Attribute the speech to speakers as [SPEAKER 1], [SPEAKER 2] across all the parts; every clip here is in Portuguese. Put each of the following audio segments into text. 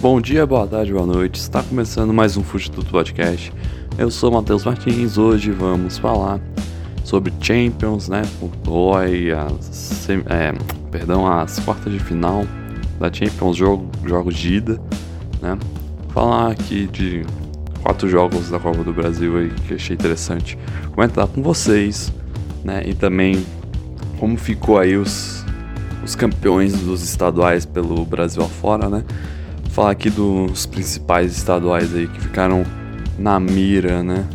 [SPEAKER 1] Bom dia, boa tarde, boa noite. Está começando mais um Fute Tudo Podcast. Eu sou Matheus Martins. Hoje vamos falar sobre Champions, né? Oi, as, é, perdão, as quartas de final da Champions, jogo, jogos de ida, né? Falar aqui de quatro jogos da Copa do Brasil aí que achei interessante comentar com vocês, né? E também como ficou aí os, os campeões dos estaduais pelo Brasil afora, né? Falar aqui dos principais estaduais aí que ficaram na mira, né?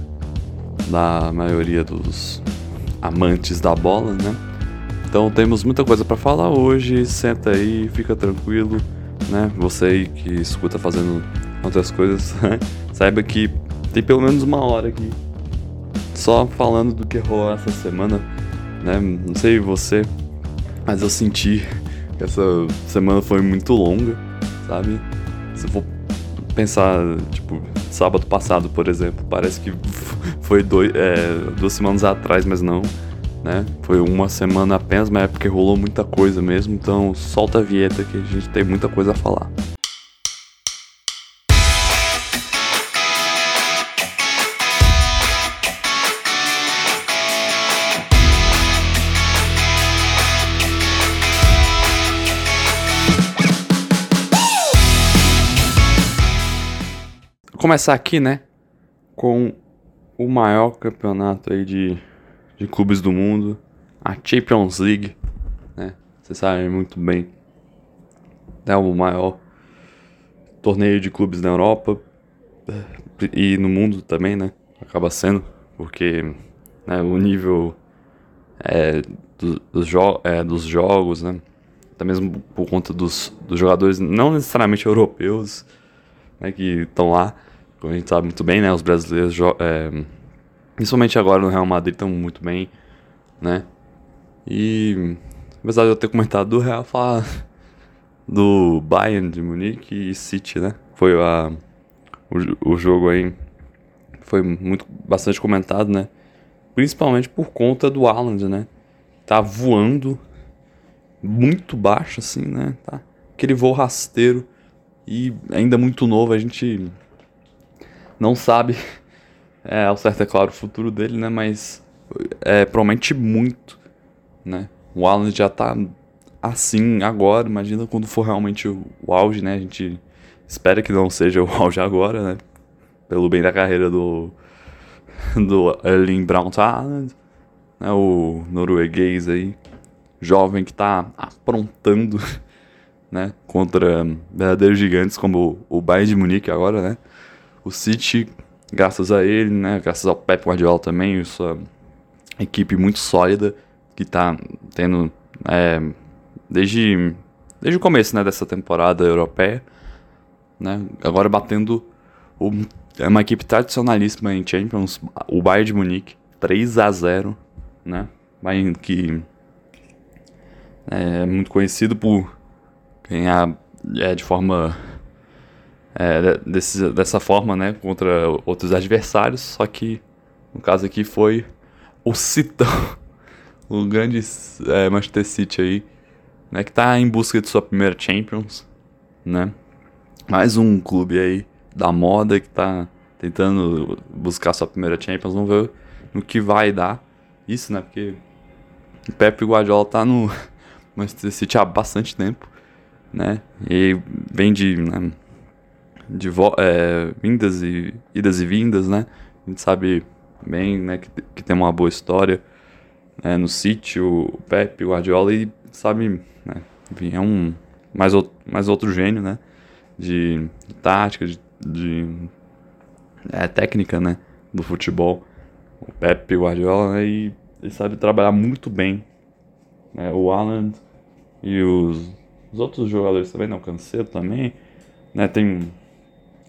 [SPEAKER 1] Da maioria dos amantes da bola, né? Então temos muita coisa para falar hoje. Senta aí, fica tranquilo, né? Você aí que escuta fazendo outras coisas, saiba que tem pelo menos uma hora aqui só falando do que rolou essa semana, né? Não sei você, mas eu senti que essa semana foi muito longa, sabe? Se for pensar, tipo, sábado passado, por exemplo, parece que foi dois, é, duas semanas atrás, mas não, né? Foi uma semana apenas, mas é porque rolou muita coisa mesmo, então solta a vinheta que a gente tem muita coisa a falar. Começar aqui, né, com o maior campeonato aí de, de clubes do mundo, a Champions League, né? Vocês sabem muito bem, é o maior torneio de clubes na Europa e no mundo também, né? Acaba sendo, porque né, o nível é, do, dos, jo é, dos jogos, né? Até mesmo por conta dos, dos jogadores não necessariamente europeus né, que estão lá, como a gente sabe muito bem, né? Os brasileiros, é, principalmente agora no Real Madrid, estão muito bem, né? E apesar de eu ter comentado do Real, falar do Bayern de Munique e City, né? Foi a, o, o jogo aí foi muito bastante comentado, né? Principalmente por conta do Haaland, né? Tá voando muito baixo assim, né? Tá aquele voo rasteiro e ainda muito novo, a gente não sabe é, ao certo, é claro, o futuro dele, né? Mas é, promete muito, né? O Alan já tá assim agora, imagina quando for realmente o, o auge, né? A gente espera que não seja o auge agora, né? Pelo bem da carreira do, do Erling Braut Haaland, né? o norueguês aí, jovem que tá aprontando, né? Contra verdadeiros gigantes como o Bayern de Munique agora, né? O City, graças a ele, né, graças ao Pep Guardiola também, sua equipe muito sólida que está tendo é, desde, desde o começo né, dessa temporada europeia, né, agora batendo o, é uma equipe tradicionalíssima em Champions, o Bayern de Munique, 3 a 0 né, Bayern que é muito conhecido por ganhar é, de forma é, desse, dessa forma, né, contra outros adversários, só que no caso aqui foi o Citão, o grande é, Manchester City aí, né, que está em busca de sua primeira Champions, né, mais um clube aí da moda que está tentando buscar sua primeira Champions, vamos ver no que vai dar isso, né, porque o Pepe Guardiola tá no Manchester City há bastante tempo, né, e vem de, né, de é, vindas e idas e vindas, né? A gente sabe bem, né, que, que tem uma boa história né, no sítio, o Pepe, o Guardiola e sabe, né, enfim, é um mais outro, mais outro gênio, né? De, de tática, de, de é, técnica, né? Do futebol. O Pepe Guardiola, né, e ele sabe trabalhar muito bem. Né, o Alan e os, os outros jogadores também, não, o Cancelo também, né? Tem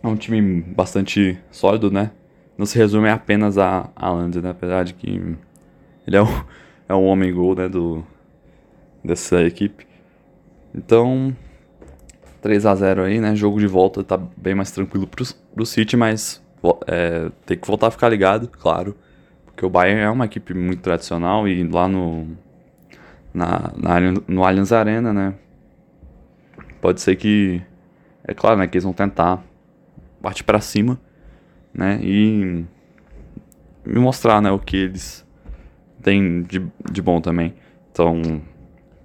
[SPEAKER 1] é um time bastante sólido, né? Não se resume apenas a Alan, né? Apesar de que ele é um, é um homem gol, né? Do, dessa equipe. Então, 3 a 0 aí, né? Jogo de volta tá bem mais tranquilo pro, pro City, mas é, tem que voltar a ficar ligado, claro. Porque o Bayern é uma equipe muito tradicional e lá no, na, na, no Allianz Arena, né? Pode ser que é claro, né, que eles vão tentar partir para cima, né, e me mostrar, né, o que eles têm de, de bom também. Então,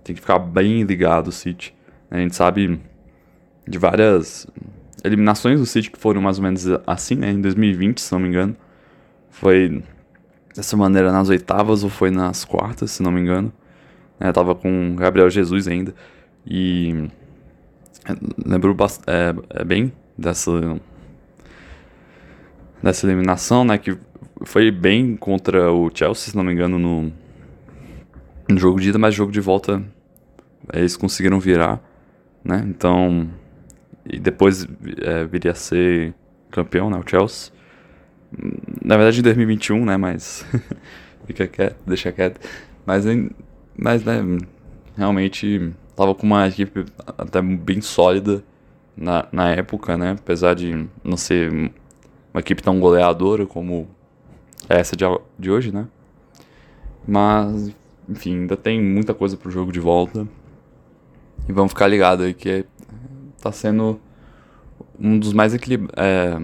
[SPEAKER 1] tem que ficar bem ligado o City. A gente sabe de várias eliminações do City que foram mais ou menos assim, né, em 2020, se não me engano. Foi dessa maneira nas oitavas ou foi nas quartas, se não me engano. É, tava com Gabriel Jesus ainda. E lembro é, é bem dessa dessa eliminação, né, que foi bem contra o Chelsea, se não me engano, no, no jogo de ida, mas jogo de volta eles conseguiram virar, né? Então, e depois é, viria a ser campeão, né, o Chelsea. Na verdade em 2021, né, mas fica quieto, deixa quieto. Mas, mas né, realmente tava com uma equipe até bem sólida na, na época, né? Apesar de não ser uma equipe tão goleadora como essa de, de hoje, né? Mas, enfim, ainda tem muita coisa pro jogo de volta. E vamos ficar ligado aí que tá sendo um dos mais equilibrados. É,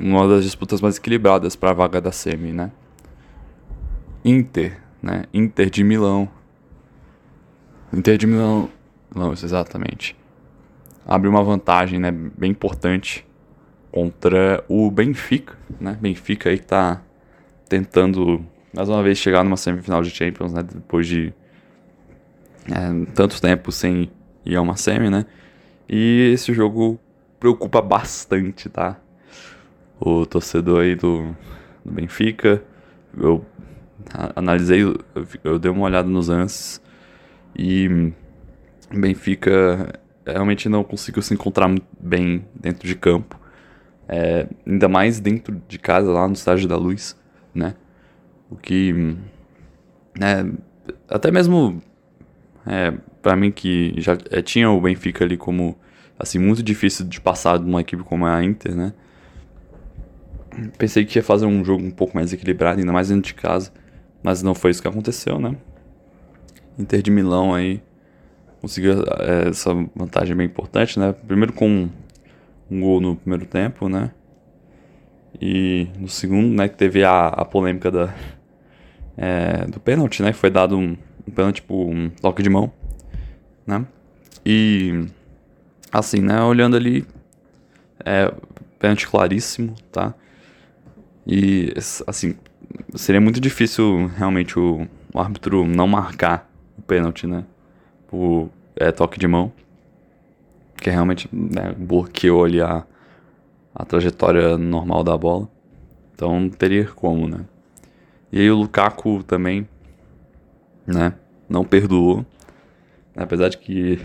[SPEAKER 1] uma das disputas mais equilibradas para a vaga da semi, né? Inter, né? Inter de Milão Inter de Milão, não, exatamente, abre uma vantagem, né, bem importante contra o Benfica, né? Benfica aí que tá tentando mais uma vez chegar numa semifinal de Champions, né, depois de é, tanto tempo sem ir a uma semi, né? E esse jogo preocupa bastante, tá? O torcedor aí do, do Benfica, eu analisei, eu, dei uma olhada nos lances e Benfica realmente não conseguiu se encontrar bem dentro de campo. É, ainda mais dentro de casa, lá no estádio da luz, né? O que. É, até mesmo. É, para mim, que já é, tinha o Benfica ali como. Assim, muito difícil de passar de uma equipe como a Inter, né? Pensei que ia fazer um jogo um pouco mais equilibrado, ainda mais dentro de casa. Mas não foi isso que aconteceu, né? Inter de Milão aí conseguiu é, essa vantagem bem importante, né? Primeiro com um gol no primeiro tempo, né? E no segundo, né, que teve a, a polêmica da, é, do pênalti, né? Foi dado um, um pênalti, tipo, um toque de mão, né? E assim, né, olhando ali, é pênalti claríssimo, tá? E assim, seria muito difícil realmente o, o árbitro não marcar o pênalti, né? Por é, toque de mão. Que realmente né, bloqueou ali a, a trajetória normal da bola. Então não teria como, né? E aí o Lukaku também, né? Não perdoou. Apesar de que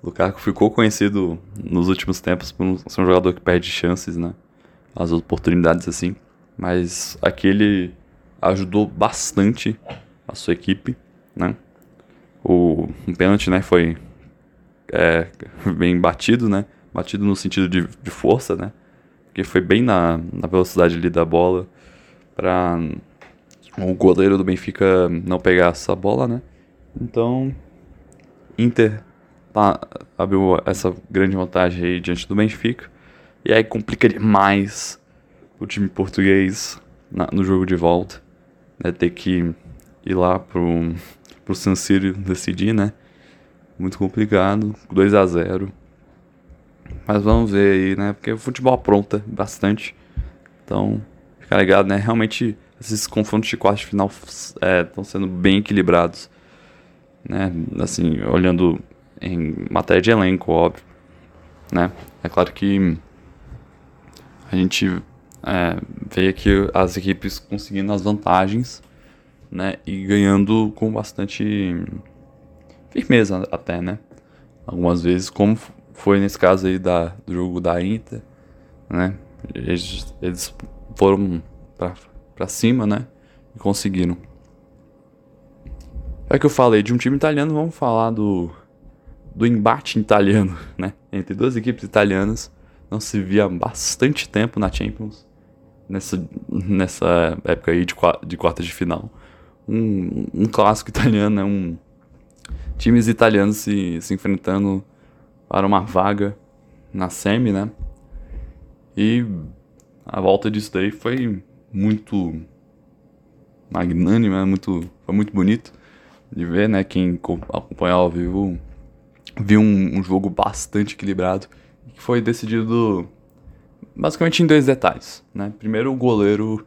[SPEAKER 1] o Lukaku ficou conhecido nos últimos tempos por ser um jogador que perde chances, né? As oportunidades assim. Mas aqui ele ajudou bastante a sua equipe, né? O um pênalti, né, foi é, bem batido, né? Batido no sentido de, de força, né? Porque foi bem na, na velocidade ali da bola para o goleiro do Benfica não pegar essa bola, né? Então, Inter tá, abriu essa grande vantagem aí diante do Benfica. E aí complica demais o time português na, no jogo de volta. Né? Ter que ir lá pro pro San Siro decidir, né? Muito complicado, 2 a 0 Mas vamos ver aí, né? Porque o futebol apronta bastante. Então, fica ligado, né? Realmente, esses confrontos de quarto de final estão é, sendo bem equilibrados. Né? Assim, olhando em matéria de elenco, óbvio. Né? É claro que a gente é, vê aqui as equipes conseguindo as vantagens né? E ganhando com bastante firmeza até, né? Algumas vezes, como foi nesse caso aí da, do jogo da Inter, né? Eles, eles foram pra, cima, né? E conseguiram. Já que eu falei de um time italiano, vamos falar do, do embate italiano, né? Entre duas equipes italianas. Não se via bastante tempo na Champions. Nessa, nessa época aí de, de quarta de final um, um clássico italiano, né? Um, times italianos se, se enfrentando para uma vaga na semi, né? E a volta disso daí foi muito magnânima, muito, foi muito bonito de ver, né? Quem acompanhou ao vivo viu um, um jogo bastante equilibrado que foi decidido basicamente em dois detalhes, né? Primeiro o goleiro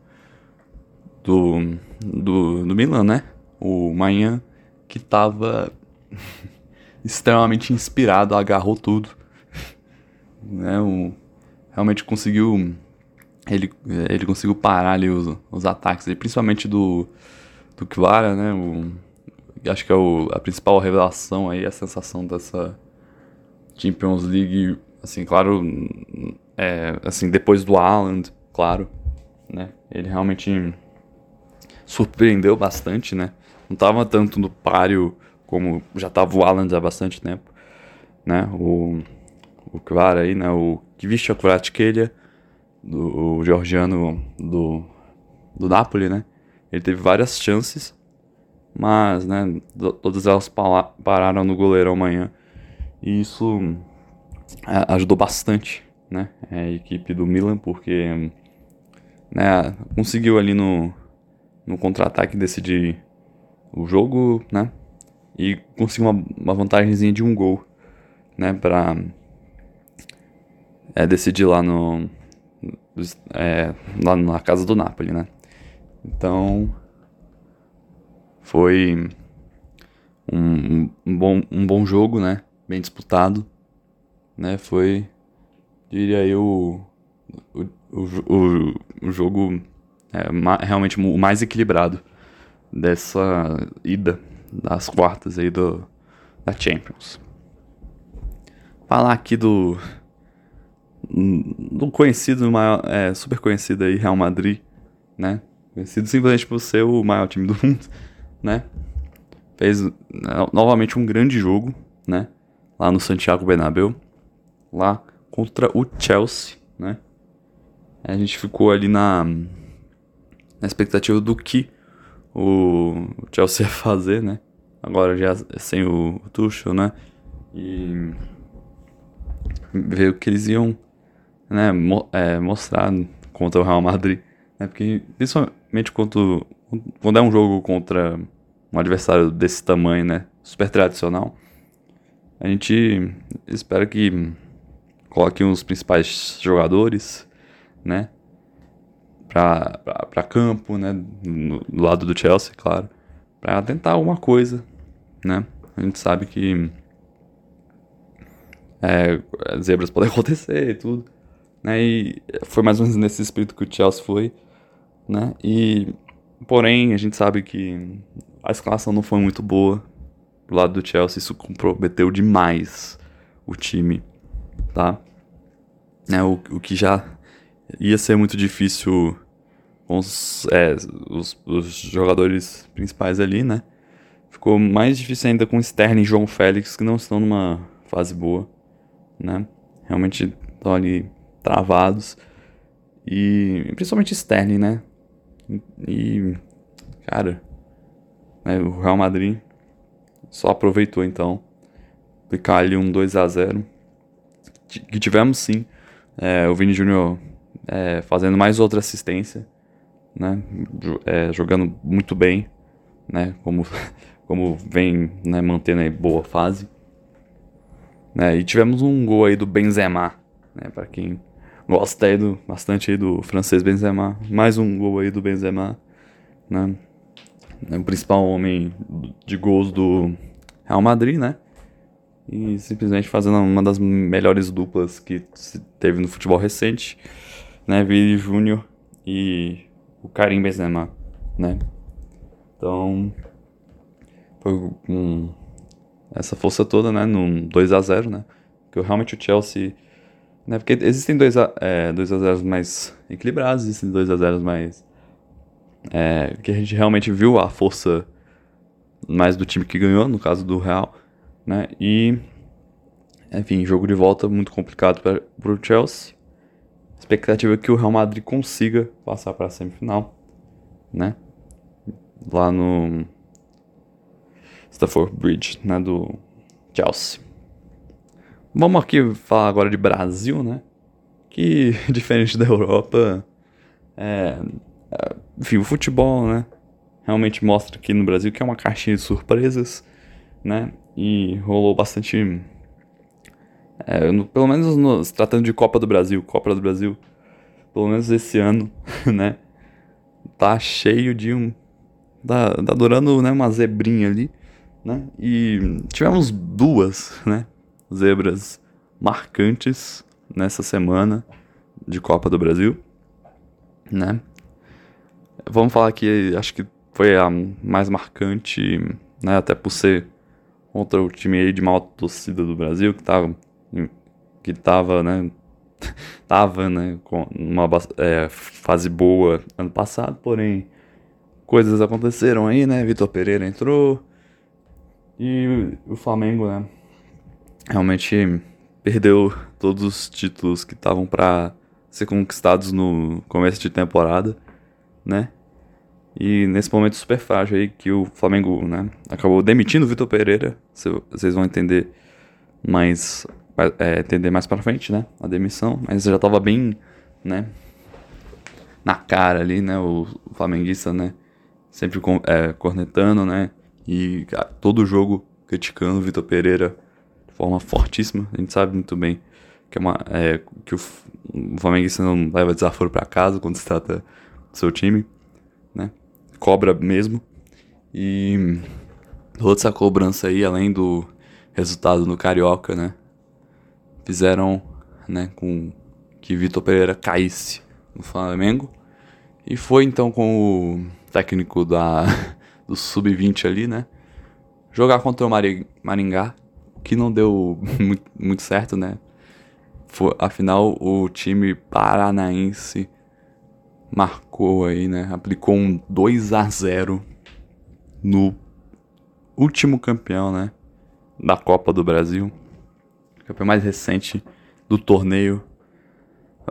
[SPEAKER 1] do, do, do Milan, né? O Manhã, que tava extremamente inspirado, agarrou tudo. né? O, realmente conseguiu. Ele, ele conseguiu parar ali os, os ataques, principalmente do, do Kvara, né? O, acho que é o, a principal revelação aí, a sensação dessa Champions League, assim, claro, é, assim, depois do Haaland, claro, né? Ele realmente surpreendeu bastante, né? Não tava tanto no páreo como já tava o Haaland há bastante tempo, né? O, o Kvara aí, né? O Kvisha Kvaratskhelia, do o georgiano do, do Napoli, né? Ele teve várias chances, mas, né, todas elas pararam no goleirão amanhã. E isso é, ajudou bastante, né, a equipe do Milan, porque né, conseguiu ali no, no contra-ataque decidir o jogo, né, e conseguiu uma, uma vantagemzinha de um gol, né, pra é, decidir lá no é, lá na casa do Napoli, né. Então foi um, um, bom, um bom jogo, né? Bem disputado. Né? Foi, diria eu, o, o, o, o jogo é, ma, realmente o mais equilibrado dessa ida das quartas aí do, da Champions. Falar aqui do do conhecido, maior, é, super conhecido aí, Real Madrid, né? Conhecido simplesmente por ser o maior time do mundo né? Fez né, novamente um grande jogo, né? Lá no Santiago Bernabéu, lá contra o Chelsea, né? A gente ficou ali na, na expectativa do que o Chelsea ia fazer, né? Agora já sem o Tuchel, né? E ver o que eles iam né, mo é, mostrar contra o Real Madrid. Né? Porque principalmente quando, quando é um jogo contra um adversário desse tamanho, né? Super tradicional. A gente espera que coloque os principais jogadores, né? Pra campo, né? Do lado do Chelsea, claro. Pra tentar alguma coisa, né? A gente sabe que é, zebras podem acontecer e tudo, né? E foi mais ou menos nesse espírito que o Chelsea foi, né? E porém a gente sabe que a escalação não foi muito boa do lado do Chelsea, isso comprometeu demais o time, tá? É, o, o que já ia ser muito difícil os, é, os, os, jogadores principais ali, né? Ficou mais difícil ainda com Sterling e João Félix, que não estão numa fase boa, né? Realmente estão ali travados. E principalmente Sterling, né? E, cara, né? O Real Madrid só aproveitou então ficar ali um 2 a 0 que tivemos sim é, o Vini Júnior é, fazendo mais outra assistência, né? É, jogando muito bem, né? Como, como vem né, mantendo aí boa fase. Né? E tivemos um gol aí do Benzema, né? Para quem gosta aí do, bastante aí do francês Benzema, mais um gol aí do Benzema, né? né, o principal homem de gols do Real Madrid, né? E simplesmente fazendo uma das melhores duplas que se teve no futebol recente, né? Vini Júnior e o Karim Benzema, né? Então, foi com essa força toda, né? Num 2 a 0 né? Porque realmente o Chelsea... Né? Porque existem 2 a, é, 2 a 0 mais equilibrados, existem 2 a 0 mais é, que a gente realmente viu a força mais do time que ganhou, no caso do Real, né? E, enfim, jogo de volta muito complicado para o Chelsea. Expectativa é que o Real Madrid consiga passar para a semifinal, né? Lá no Stafford Bridge, né? Do Chelsea. Vamos aqui falar agora de Brasil, né? Que, diferente da Europa, é, é, enfim, o futebol, né? Realmente mostra aqui no Brasil que é uma caixinha de surpresas, né? E rolou bastante. É, no, pelo menos no, se tratando de Copa do Brasil, Copa do Brasil, pelo menos esse ano, né? Tá cheio de um. Tá, tá durando né, uma zebrinha ali, né? E tivemos duas, né? Zebras marcantes nessa semana de Copa do Brasil, né? Vamos falar que acho que foi a mais marcante, né? Até por ser outro time aí de mal torcida do Brasil que tava, que tava, né? tava, né? Com uma é, fase boa ano passado, porém coisas aconteceram aí, né? Vitor Pereira entrou e o Flamengo, né? Realmente perdeu todos os títulos que estavam para ser conquistados no começo de temporada, né? E nesse momento super frágil aí que o Flamengo, né, acabou demitindo o Vitor Pereira, vocês vão entender mais é, entender mais para frente, né, a demissão, mas já tava bem, né, na cara ali, né, o, o flamenguista, né, sempre com, é, cornetando, né, e todo jogo criticando o Vitor Pereira de forma fortíssima. A gente sabe muito bem que, é uma, é, que o, o flamenguista não leva desaforo para casa quando se trata do seu time, né? Cobra mesmo. E toda essa cobrança aí, além do resultado no Carioca, né? Fizeram né, com que Vitor Pereira caísse no Flamengo. E foi então com o técnico da, do Sub-20 ali, né? Jogar contra o Maringá, que não deu muito, muito certo, né? Foi, afinal, o time paranaense marcou aí, né? Aplicou um 2 a 0 no último campeão, né? Da Copa do Brasil. Campeão mais recente do torneio.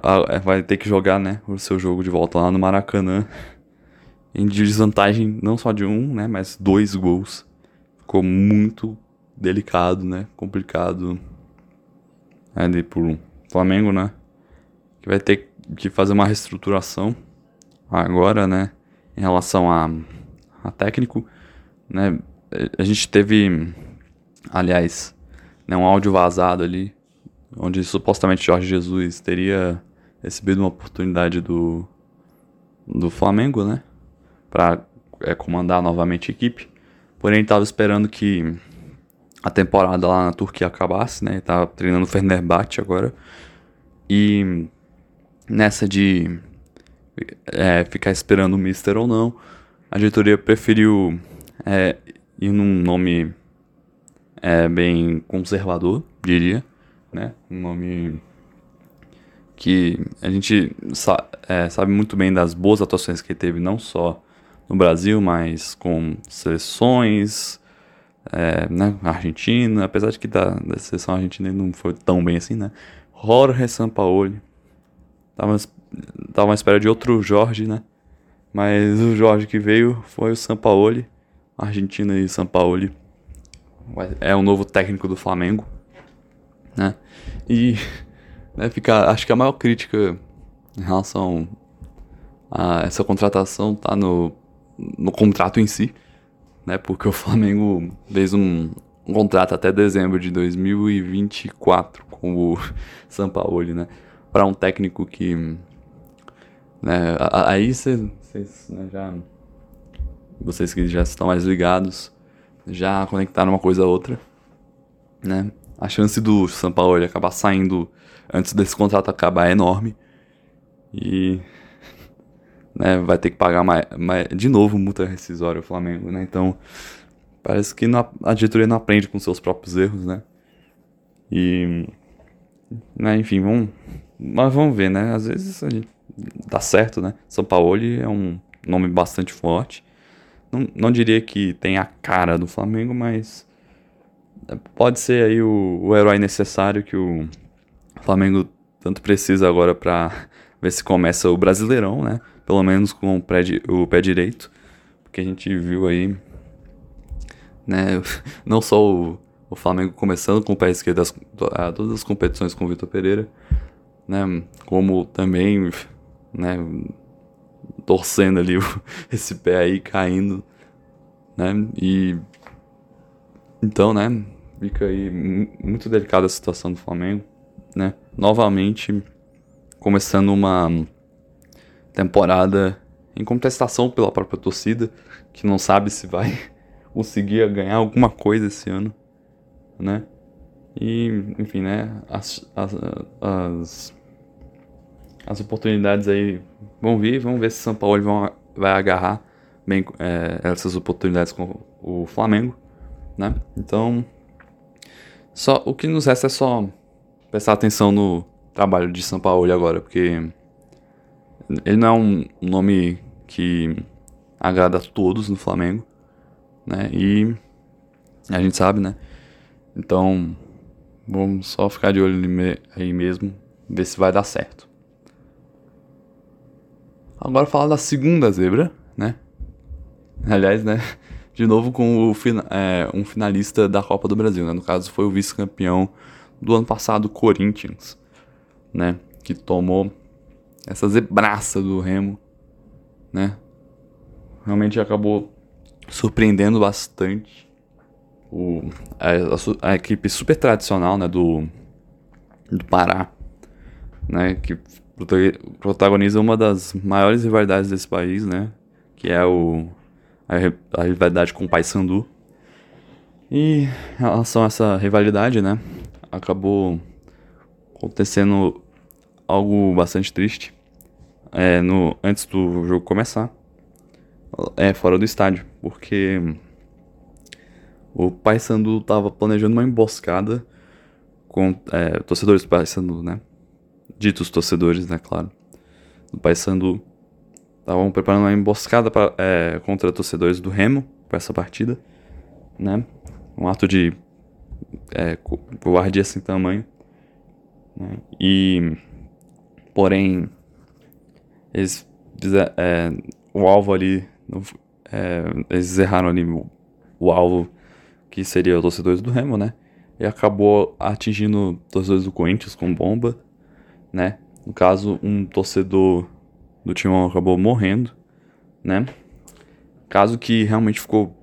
[SPEAKER 1] Ah, é, vai ter que jogar, né? O seu jogo de volta lá no Maracanã. Em desvantagem não só de um, né? Mas dois gols. Ficou muito delicado, né? Complicado. Ali pro Flamengo, né? Que vai ter que fazer uma reestruturação agora, né? Em relação a, a técnico, né? A gente teve, aliás, né, um áudio vazado ali, onde supostamente Jorge Jesus teria recebido uma oportunidade do, do Flamengo, né? Para é, comandar novamente a equipe. Porém, estava esperando que a temporada lá na Turquia acabasse, né? Tava treinando o Fenerbahçe agora. E nessa de é, ficar esperando o Mister ou não, a diretoria preferiu é, ir num nome é, bem conservador, diria, né? Um nome que a gente sa é, sabe muito bem das boas atuações que ele teve, não só no Brasil, mas com seleções, é, né, Argentina, apesar de que da, da seleção argentina não foi tão bem assim, né? Jorge Sampaoli. Tava, tava à espera de outro Jorge, né? Mas o Jorge que veio foi o Sampaoli. Argentina e Sampaoli. É o novo técnico do Flamengo, né? E né, fica, acho que a maior crítica em relação a essa contratação tá no, no contrato em si né? Porque o Flamengo fez um, um contrato até dezembro de 2024 com o Sampaoli, né? Para um técnico que, né? Aí vocês, né, já, vocês que já estão mais ligados, já conectaram uma coisa a outra, né? A chance do Sampaoli acabar saindo antes desse contrato acabar é enorme. E né, vai ter que pagar mais, mais, de novo multa rescisória o Flamengo, né? Então, parece que não, a diretoria não aprende com seus próprios erros, né? E, né, enfim, vamos, mas vamos ver, né? Às vezes dá certo, né? São Paulo é um nome bastante forte. Não, não diria que tem a cara do Flamengo, mas pode ser aí o, o herói necessário que o Flamengo tanto precisa agora para ver se começa o Brasileirão, né? pelo menos com o pé, o pé direito, porque a gente viu aí, né, não só o, O Flamengo começando com o pé esquerdo as, todas as competições com o Vitor Pereira, né? Como também, né? Torcendo ali esse pé aí caindo, né? E então, né? Fica aí muito delicada a situação do Flamengo, né? Novamente começando uma temporada em contestação pela própria torcida, que não sabe se vai conseguir ganhar alguma coisa esse ano, né? E, enfim, né? As, as, as, as oportunidades aí vão vir, vamos ver se São Paulo vão, vai agarrar bem é, essas oportunidades com o Flamengo, né? Então, só o que nos resta é só prestar atenção no trabalho de São Paulo agora, porque ele não é um nome que agrada a todos no Flamengo, né? E a gente sabe, né? Então, vamos só ficar de olho aí mesmo, ver se vai dar certo. Agora falar da segunda zebra, né? Aliás, né? De novo com é, um finalista da Copa do Brasil, né? No caso foi o vice-campeão do ano passado, Corinthians, né? Que tomou essa zebraça do Remo, né? Realmente acabou surpreendendo bastante o, a, a, a equipe super tradicional, né, do, do Pará, né, que protagoniza uma das maiores rivalidades desse país, né, que é o, a, a rivalidade com o Paysandu. E em relação a essa rivalidade, né, acabou acontecendo algo bastante triste é, no, antes do jogo começar. É, fora do estádio, porque o Paysandu tava planejando uma emboscada com é, torcedores do Paysandu, né? Ditos torcedores, né, claro. Do Paysandu estavam preparando uma emboscada pra, é, contra torcedores do Remo para essa partida, né? Um ato de é, covardia sem tamanho. Né? E Porém, eles é, o alvo ali, é, eles erraram ali o, o, alvo que seria os torcedores do Remo, né? E acabou atingindo torcedores do Corinthians com bomba, né? No caso, um torcedor do Timão acabou morrendo, né? Caso que realmente ficou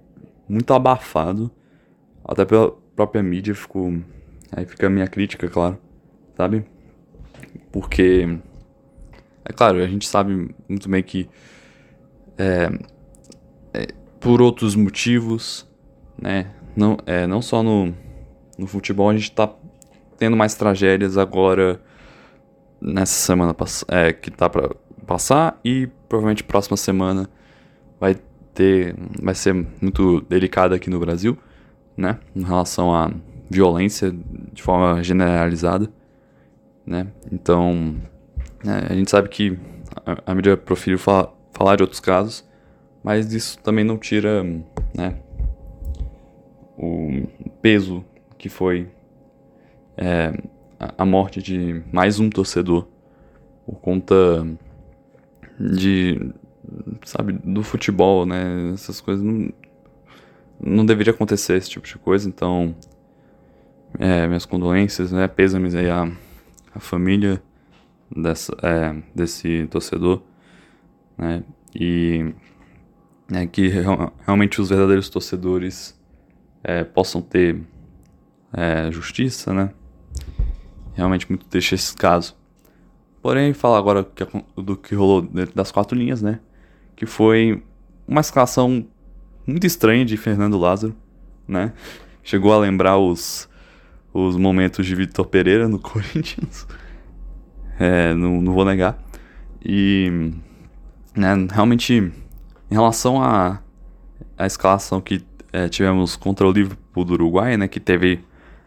[SPEAKER 1] muito abafado, até pela própria mídia ficou. Aí fica a minha crítica, claro, sabe? Porque, é claro, a gente sabe muito bem que é, é, por outros motivos, né, não, é, não só no, no futebol, a gente tá tendo mais tragédias agora nessa semana é, que tá para passar e provavelmente próxima semana vai ter vai ser muito delicada aqui no Brasil, né, em relação à violência de forma generalizada né? Então, é, a gente sabe que a, a mídia prefere fa falar de outros casos, mas isso também não tira, né, o peso que foi é, a morte de mais um torcedor por conta de, sabe, do futebol, né? Essas coisas não, não deveria acontecer esse tipo de coisa, então, é, minhas condolências, né? Pêsames aí a a família dessa, é, desse torcedor, né? E é, que realmente os verdadeiros torcedores é, possam ter é, justiça, né? Realmente muito triste esse caso. Porém, falar agora do que rolou dentro das quatro linhas, né? Que foi uma escalação muito estranha de Fernando Lázaro, né? Chegou a lembrar os os momentos de Vitor Pereira no Corinthians. É, não, não vou negar. E né, realmente, em relação à a, a, escalação que é, tivemos contra o Liverpool do Uruguai, né, que teve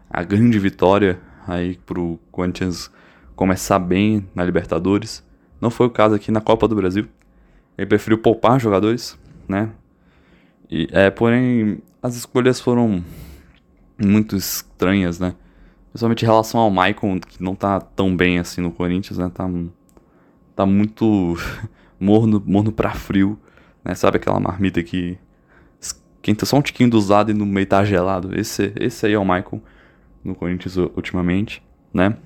[SPEAKER 1] a grande vitória aí pro Corinthians começar bem na Libertadores. Não foi o caso aqui na Copa do Brasil. Ele preferiu poupar jogadores, né? E, é, porém, as escolhas foram muito estranhas, né? Principalmente em relação ao Maicon, que não tá tão bem assim no Corinthians, né? Tá, tá muito morno, morno pra frio, né? Sabe aquela marmita que quente, só um tiquinho do usado e no meio tá gelado. Esse, esse aí é o Michael no Corinthians ultimamente, né?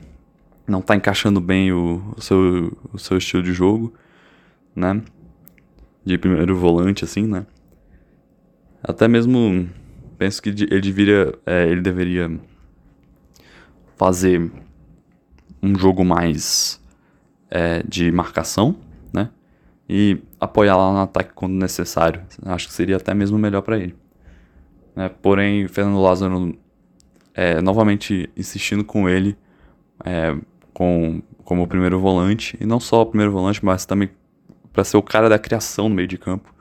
[SPEAKER 1] Não tá encaixando bem o, o, seu, o seu estilo de jogo, né? De primeiro volante, assim, né? Até mesmo penso que ele deveria, é, ele deveria fazer um jogo mais é, de marcação, né? E apoiar lá no ataque quando necessário. Acho que seria até mesmo melhor para ele. Né? Porém, Fernando Lázaro, é, novamente insistindo com ele, é, com, como primeiro volante, e não só o primeiro volante, mas também para ser o cara da criação no meio de campo,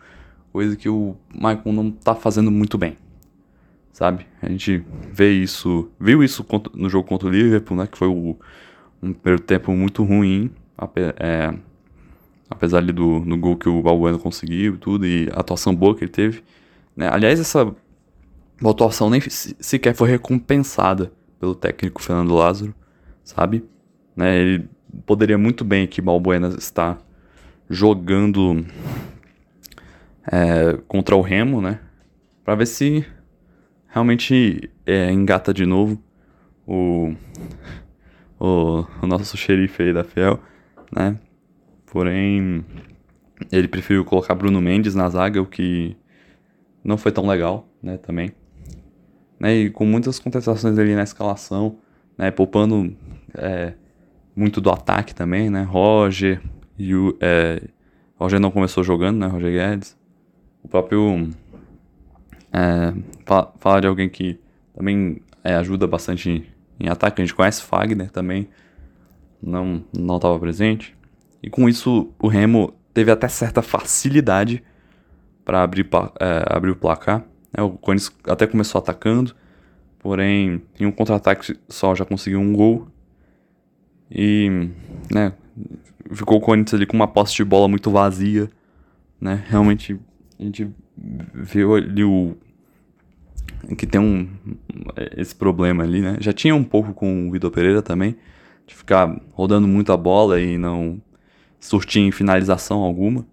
[SPEAKER 1] coisa que o Michael não tá fazendo muito bem sabe? A gente vê isso, viu isso no jogo contra o Liverpool, né? Que foi o, um primeiro tempo muito ruim, é, apesar ali do, do gol que o Balbuena conseguiu e tudo, e a atuação boa que ele teve. Né? Aliás, essa atuação nem sequer foi recompensada pelo técnico Fernando Lázaro, sabe? Né? Ele poderia muito bem que Balbuena está jogando é, contra o Remo, né? Pra ver se realmente é, engata de novo o, o, o, nosso xerife aí da Fiel, né? Porém, ele preferiu colocar Bruno Mendes na zaga, o que não foi tão legal, né, também. Né, e com muitas contestações ali na escalação, né, poupando é, muito do ataque também, né, Roger, e o, é, Roger não começou jogando, né, Roger Guedes. O próprio é, falar de alguém que também é, ajuda bastante em ataque. A gente conhece Fagner também, não não estava presente. E com isso o Remo teve até certa facilidade para abrir, é, abrir o placar. É, o Corinthians até começou atacando, porém em um contra-ataque só já conseguiu um gol. E né, ficou o Corinthians ali com uma posse de bola muito vazia. Né? Realmente a gente viu ali o, que tem um esse problema ali, né? Já tinha um pouco com o Vitor Pereira também, de ficar rodando muito a bola e não surtir em finalização alguma.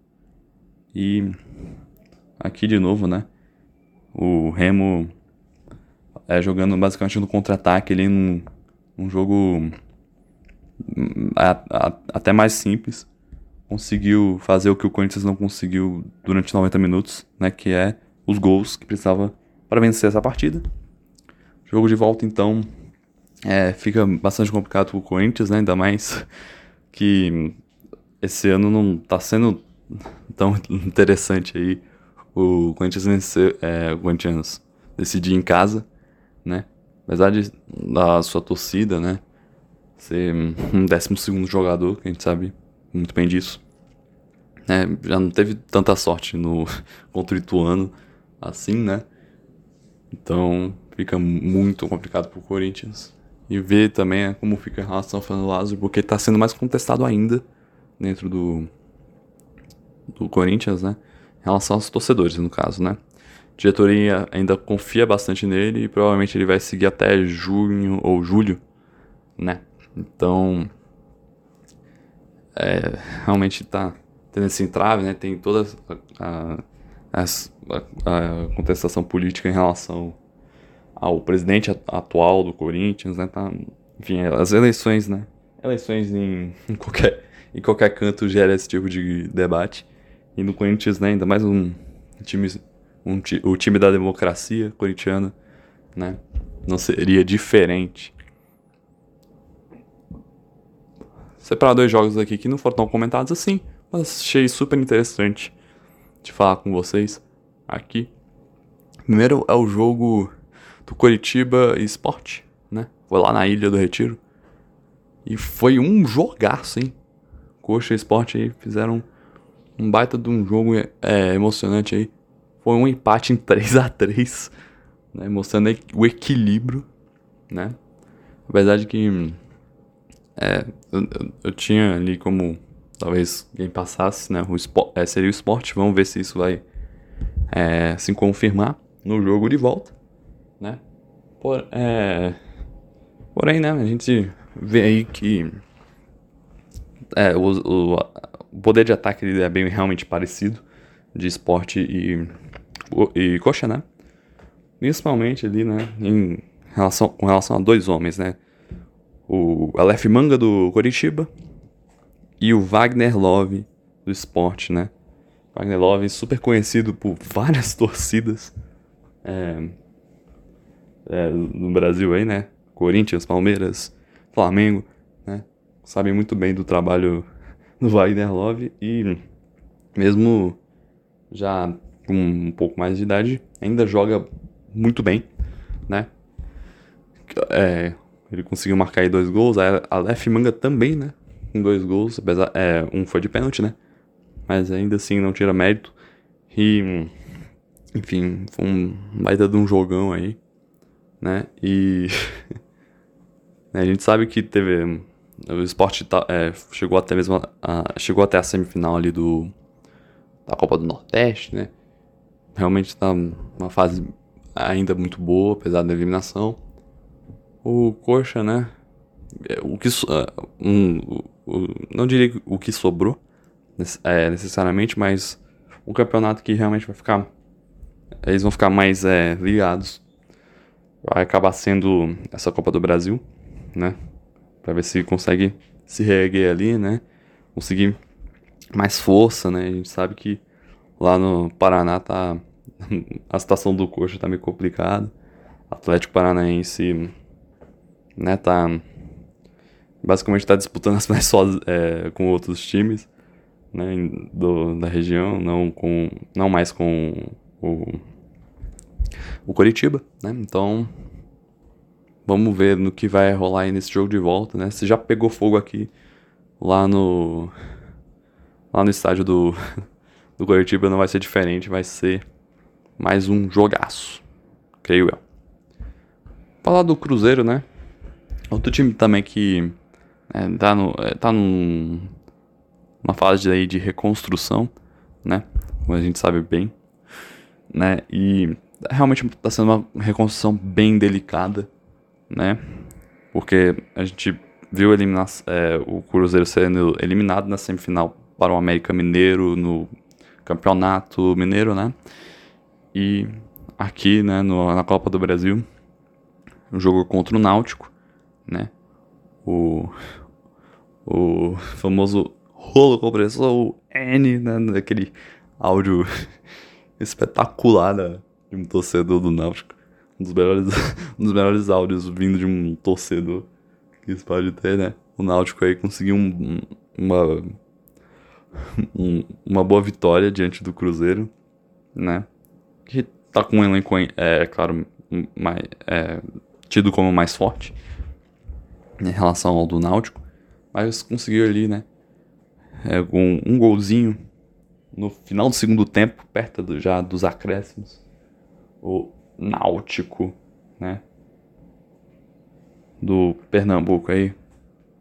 [SPEAKER 1] E aqui de novo, né? O Remo é jogando basicamente no contra-ataque ali num, num jogo a, a, até mais simples. Conseguiu fazer o que o Corinthians não conseguiu durante 90 minutos, né? Que é os gols que precisava para vencer essa partida. Jogo de volta, então, é, fica bastante complicado para o Corinthians, né? ainda mais que esse ano não está sendo tão interessante aí o Corinthians vencer, é, o Corinthians decidir em casa, né? Apesar de, da sua torcida, né? Ser um décimo segundo jogador, que a gente sabe muito bem disso. É, já não teve tanta sorte no contra o Ituano assim, né? Então fica muito complicado pro Corinthians. E ver também é como fica a relação ao Fernando Lázaro, porque está sendo mais contestado ainda dentro do, do Corinthians, né? Em relação aos torcedores, no caso, né? A diretoria ainda confia bastante nele e provavelmente ele vai seguir até junho ou julho, né? Então, é, realmente está tendo esse entrave, né? Tem toda a, a, a, contestação política em relação ao presidente atual do Corinthians, né? Tá, enfim, as eleições, né? Eleições em, em, qualquer, em qualquer canto gera esse tipo de debate. E no Corinthians, né? Ainda mais um time, um, o time da democracia corintiana, né? Não seria diferente. Separar dois jogos aqui que não foram tão comentados assim, mas achei super interessante de falar com vocês aqui. Primeiro é o jogo do Coritiba Esporte, né? Foi lá na Ilha do Retiro. E foi um jogaço, hein? Coxa Esporte aí fizeram um baita de um jogo é, emocionante aí. Foi um empate em 3 a 3 né? Mostrando o equilíbrio, né? Apesar de que é, eu, eu, tinha ali como talvez quem passasse, né? O esport, é, seria o esporte. Vamos ver se isso vai é, se confirmar no jogo de volta, né? Por, é, porém, né? A gente vê aí que é, o, o, o poder de ataque é bem realmente parecido de esporte e e Coxa, né? Principalmente ali, né? Em relação, com relação a dois homens, né? O Aleph Manga do Coritiba e o Wagner Love do esporte, né? Wagner Love super conhecido por várias torcidas é, é, no Brasil aí, né? Corinthians, Palmeiras, Flamengo, né? Sabem muito bem do trabalho do Wagner Love e mesmo já com um pouco mais de idade, ainda joga muito bem, né? É, ele conseguiu marcar aí dois gols, a Aleph Manga também, né? Com dois gols, apesar, é, um foi de pênalti, né? Mas ainda assim não tira mérito. E, enfim, foi um baita de um jogão aí, né? E a gente sabe que teve o esporte tá, é, chegou até mesmo a, a, chegou até a semifinal ali do da Copa do Nordeste, né? Realmente está uma fase ainda muito boa, apesar da eliminação. O Coxa, né? É, o que uh, um, o, não diria o que sobrou é, necessariamente, mas um campeonato que realmente vai ficar eles vão ficar mais é, ligados. Vai acabar sendo essa Copa do Brasil, né? Pra ver se consegue se reerguer ali, né? Conseguir mais força, né? A gente sabe que lá no Paraná tá a situação do coxa tá meio complicada. Atlético Paranaense, né, tá basicamente tá disputando as mais é, com outros times, né, do, da região, não com não mais com o o Coritiba, né? Então, vamos ver no que vai rolar aí nesse jogo de volta, né? Se já pegou fogo aqui lá no lá no estádio do, do Curitiba não vai ser diferente, vai ser mais um jogaço, creio eu. Falar do Cruzeiro, né? Outro time também que é, tá, no, é, tá num, numa fase aí de reconstrução, né? Como a gente sabe bem, né? E realmente está sendo uma reconstrução bem delicada, né? Porque a gente viu eliminar, é, o Cruzeiro sendo eliminado na semifinal para o América Mineiro no Campeonato Mineiro, né? E aqui, né, no, na Copa do Brasil, o jogo contra o Náutico, né? O, o famoso rolo compressor, o N, né? Daquele áudio espetacular da, de um torcedor do Náutico. Um dos melhores, um dos melhores áudios vindo de um torcedor que isso pode ter, né? O Náutico aí conseguiu um, uma um, uma boa vitória diante do Cruzeiro, né? Que tá com um elenco, é, claro, mais, é, tido como mais forte em relação ao do Náutico, mas conseguiu ali, né? É, com um golzinho no final do segundo tempo, perto do, já dos acréscimos, o Náutico, né? Do Pernambuco aí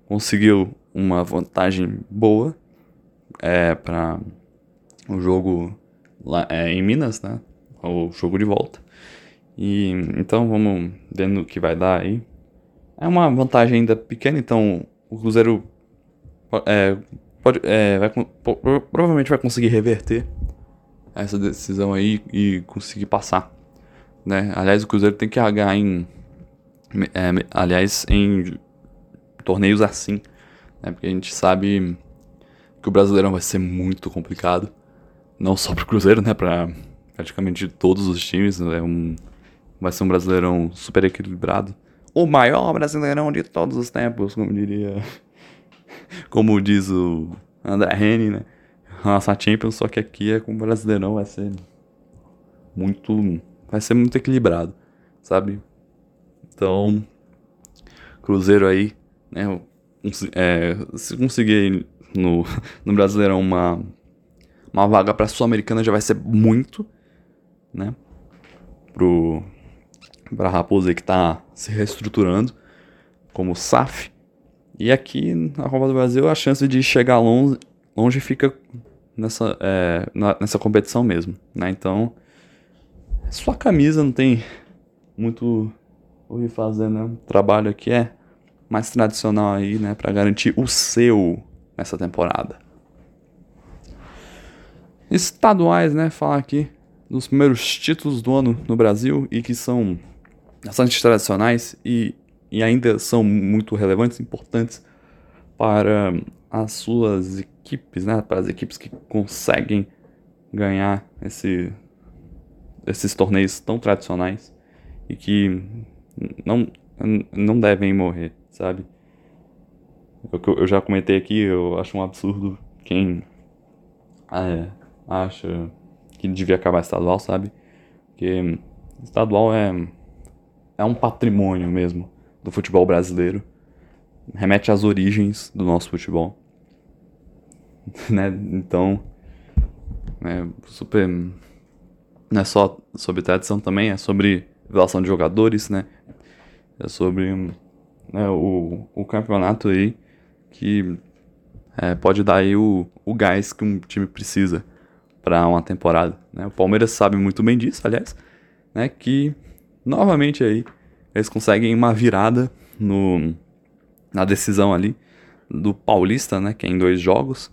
[SPEAKER 1] conseguiu uma vantagem boa é, para o jogo lá é, em Minas, né? O jogo de volta. E então vamos vendo o que vai dar aí. É uma vantagem ainda pequena, então o Cruzeiro é, pode, é, vai, provavelmente vai conseguir reverter essa decisão aí e conseguir passar. Né? Aliás, o Cruzeiro tem que agarrar em. É, aliás, em torneios assim. Né? Porque a gente sabe que o Brasileirão vai ser muito complicado. Não só pro Cruzeiro, né? Pra praticamente todos os times. É um, vai ser um Brasileirão super equilibrado. O maior Brasileirão de todos os tempos, como diria. Como diz o André Henry, né? Nossa Champions, só que aqui é com o Brasileirão vai ser muito. Vai ser muito equilibrado, sabe? Então, Cruzeiro aí, né? É, se conseguir no, no Brasileirão uma, uma vaga para Sul-Americana já vai ser muito, né? Pro, pra Raposa que tá se reestruturando como SAF. E aqui na Copa do Brasil a chance de chegar longe, longe fica nessa, é, na, nessa competição mesmo, né? Então, sua camisa não tem muito o que fazer, né? O trabalho aqui é mais tradicional aí, né? Para garantir o seu nessa temporada. Estaduais, né? Falar aqui dos primeiros títulos do ano no Brasil e que são bastante tradicionais e, e ainda são muito relevantes, importantes para as suas equipes, né? Para as equipes que conseguem ganhar esse, esses torneios tão tradicionais e que não, não devem morrer, sabe? Eu, eu já comentei aqui, eu acho um absurdo quem é, acha que devia acabar estadual, sabe? Porque estadual é, é um patrimônio mesmo do futebol brasileiro. Remete às origens do nosso futebol. né? Então, é super. Não é só sobre tradição também, é sobre relação de jogadores, né? É sobre né, o, o campeonato aí que é, pode dar aí o, o gás que um time precisa para uma temporada. Né? O Palmeiras sabe muito bem disso, aliás, né? Que novamente aí eles conseguem uma virada no, na decisão ali do Paulista, né? Que é em dois jogos.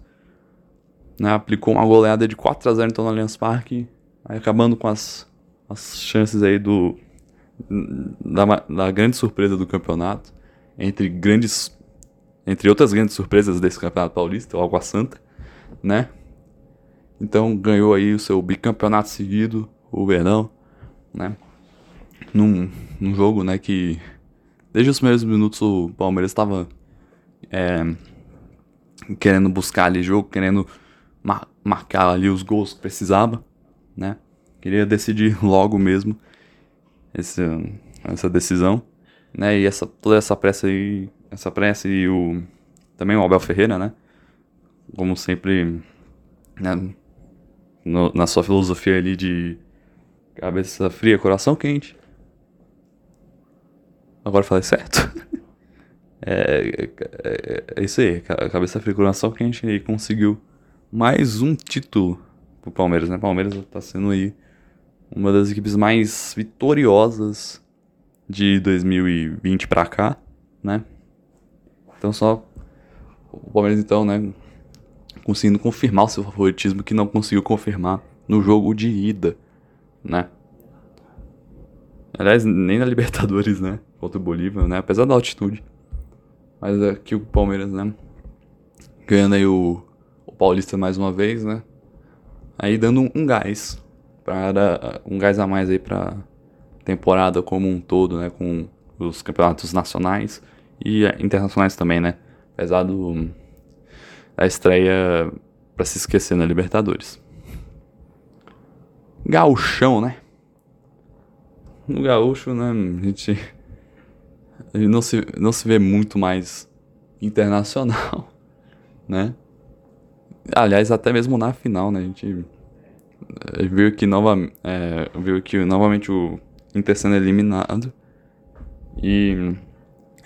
[SPEAKER 1] Né, aplicou uma goleada de 4 a 0 então no Allianz Parque, acabando com as, as chances aí do da, da grande surpresa do campeonato, entre grandes entre outras grandes surpresas desse Campeonato Paulista, o Água Santa, né? Então ganhou aí o seu bicampeonato seguido, o Verdão, né? Num, num jogo, né, que desde os primeiros minutos o Palmeiras estava é, querendo buscar ali jogo, querendo mar marcar ali os gols que precisava, né? Queria decidir logo mesmo esse, essa decisão, né? E essa, toda essa pressa aí essa pressa e o também o Abel Ferreira, né? Como sempre, né? No, na sua filosofia ali de cabeça fria, coração quente. Agora falei certo? é, é, é, isso aí, cabeça fria, coração quente e conseguiu mais um título pro Palmeiras, né? Palmeiras tá sendo aí uma das equipes mais vitoriosas de 2020 para cá, né? Então só o Palmeiras então, né, conseguindo confirmar o seu favoritismo que não conseguiu confirmar no jogo de ida, né? Aliás, nem na Libertadores, né, contra o Bolívar, né, apesar da altitude. Mas aqui o Palmeiras, né, ganhando aí o, o Paulista mais uma vez, né? Aí dando um, um gás para um gás a mais aí para temporada como um todo, né, com os campeonatos nacionais e internacionais também, né? Apesar do, da estreia para se esquecer na Libertadores. Gauchão, né? No gaúcho, né, a gente, a gente não, se, não se vê muito mais internacional, né? Aliás, até mesmo na final, né, a gente viu que, nova, é, viu que novamente o Inter sendo eliminado e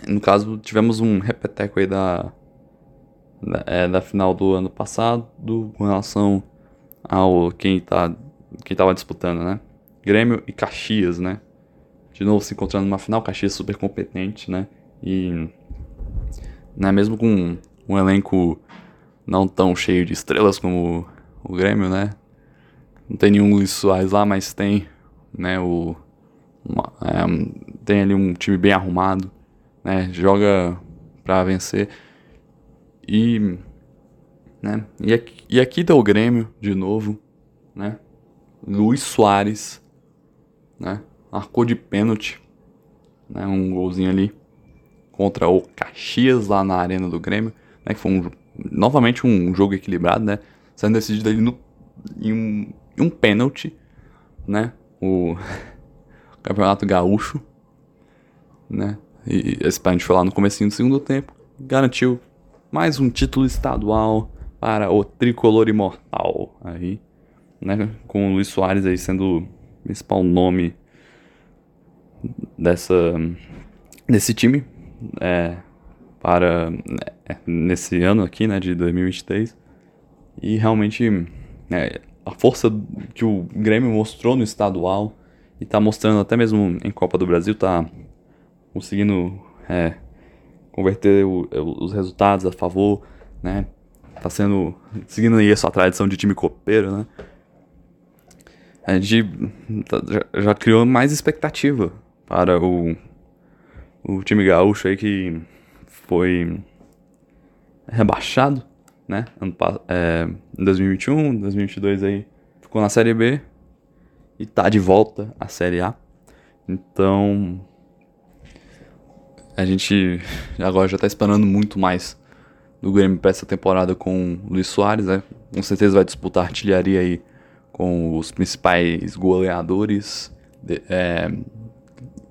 [SPEAKER 1] no caso, tivemos um repeteco aí da, da, é, da final do ano passado com relação ao quem, tá, quem tava disputando, né? Grêmio e Caxias, né? De novo se encontrando numa final, Caxias super competente, né? E né, mesmo com um elenco não tão cheio de estrelas como o Grêmio, né? Não tem nenhum Luiz Soares lá, mas tem, né, o uma, é, tem ali um time bem arrumado né? Joga para vencer. E, né? E aqui, e aqui tá o Grêmio de novo, né? Luiz Soares, né? Marcou de pênalti, né? Um golzinho ali contra o Caxias lá na arena do Grêmio, né? Que foi um, novamente um jogo equilibrado, né? Sendo decidido ali no, em um, em um pênalti, né? O Campeonato Gaúcho, né? e esse gente foi lá no comecinho do segundo tempo, garantiu mais um título estadual para o tricolor imortal aí, né, com o Luiz Soares aí sendo o principal nome dessa desse time é, para é, nesse ano aqui, né, de 2023 e realmente é, a força que o Grêmio mostrou no estadual e tá mostrando até mesmo em Copa do Brasil tá conseguindo é, converter o, os resultados a favor, né? Tá sendo seguindo aí a sua tradição de time copeiro, né? a gente já, já criou mais expectativa para o, o time gaúcho aí que foi rebaixado, né? É, em 2021, 2022 aí ficou na Série B e tá de volta à Série A. Então a gente agora já tá esperando muito mais do Grêmio para essa temporada com o Luiz Soares, né? Com certeza vai disputar artilharia aí com os principais goleadores de, é,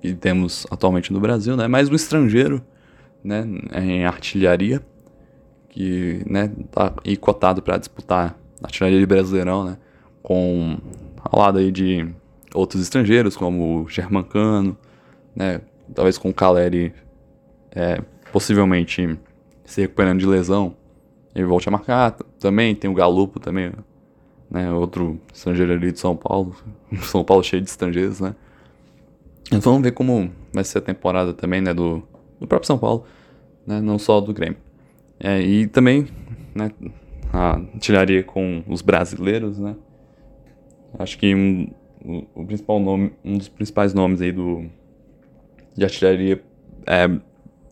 [SPEAKER 1] que temos atualmente no Brasil, né? Mais um estrangeiro, né? Em artilharia que, né? Tá aí cotado para disputar artilharia de Brasileirão, né? Com ao lado aí de outros estrangeiros como o Germancano, né? Talvez com o Caleri é, possivelmente se recuperando de lesão, ele volte a marcar. Também tem o Galupo também, né? Outro estrangeiro ali de São Paulo. São Paulo cheio de estrangeiros, né? Então vamos ver como vai ser a temporada também, né? Do, do próprio São Paulo, né? Não só do Grêmio. É, e também, né? A artilharia com os brasileiros, né? Acho que um, o, o, principal nome, um dos principais nomes aí do de artilharia é,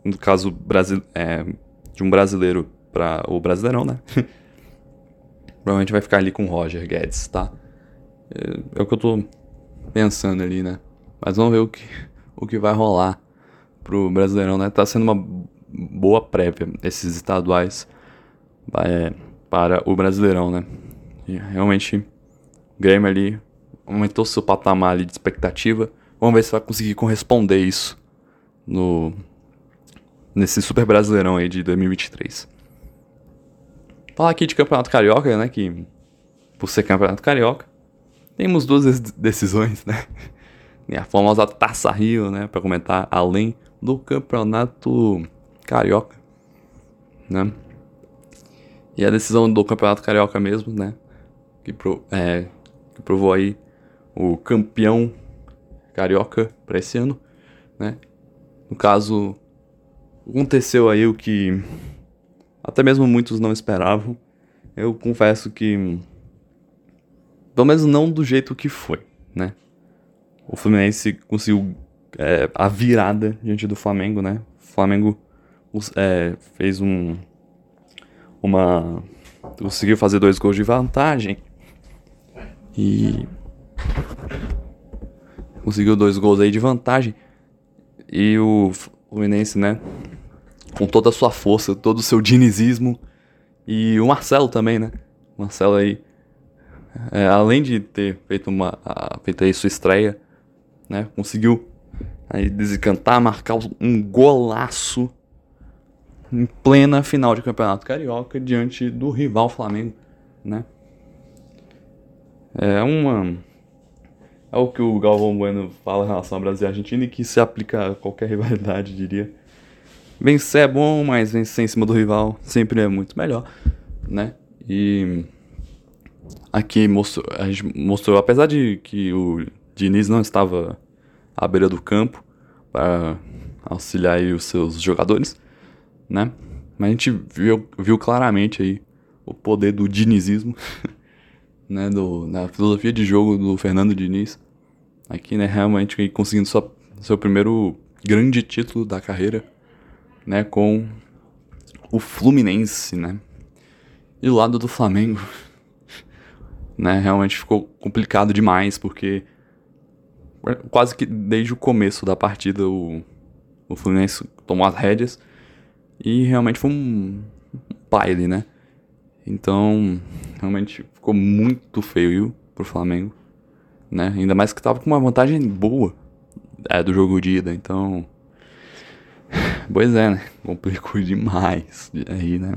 [SPEAKER 1] no caso Brasil, é, de um brasileiro para o Brasileirão, né? Provavelmente vai ficar ali com o Roger Guedes, tá? É, é, o que eu tô pensando ali, né? Mas vamos ver o que, o que vai rolar pro Brasileirão, né? Tá sendo uma boa prévia esses estaduais é, para o Brasileirão, né? E realmente, o Grêmio ali aumentou seu patamar ali de expectativa. Vamos ver se vai conseguir corresponder isso no nesse Super Brasileirão aí de 2023. Falar aqui de Campeonato Carioca, né, que por ser Campeonato Carioca, temos duas decisões, né? E a famosa Taça Rio, né, para comentar além do Campeonato Carioca, né? E a decisão do Campeonato Carioca mesmo, né, que, pro, é, que provou aí o campeão carioca para esse ano, né? No caso, aconteceu aí o que até mesmo muitos não esperavam. Eu confesso que. Pelo menos não do jeito que foi, né? O Fluminense conseguiu é, a virada diante do Flamengo, né? O Flamengo é, fez um. Uma. Conseguiu fazer dois gols de vantagem. E. Conseguiu dois gols aí de vantagem. E o Fluminense, né? Com toda a sua força, todo o seu dinizismo. E o Marcelo também, né? O Marcelo aí, é, além de ter feito, uma, a, feito aí sua estreia, né? Conseguiu aí desencantar, marcar um golaço em plena final de Campeonato Carioca diante do rival Flamengo, né? É uma é o que o Galvão Bueno fala em relação ao Brasil e Argentina e que se aplica a qualquer rivalidade, diria. Vencer é bom, mas vencer em cima do rival sempre é muito melhor, né? E aqui mostrou, a gente mostrou, apesar de que o Diniz não estava à beira do campo para auxiliar os seus jogadores, né? Mas a gente viu, viu claramente aí o poder do dinizismo né, do, na filosofia de jogo do Fernando Diniz. Aqui, né, realmente conseguindo sua, seu primeiro grande título da carreira, né, com o Fluminense, né. E do lado do Flamengo, né, realmente ficou complicado demais, porque quase que desde o começo da partida o, o Fluminense tomou as rédeas e realmente foi um baile, né. Então, realmente ficou muito feio pro Flamengo, né? Ainda mais que tava com uma vantagem boa é, do jogo de ida, então. Pois é, né? Complicou demais aí, né?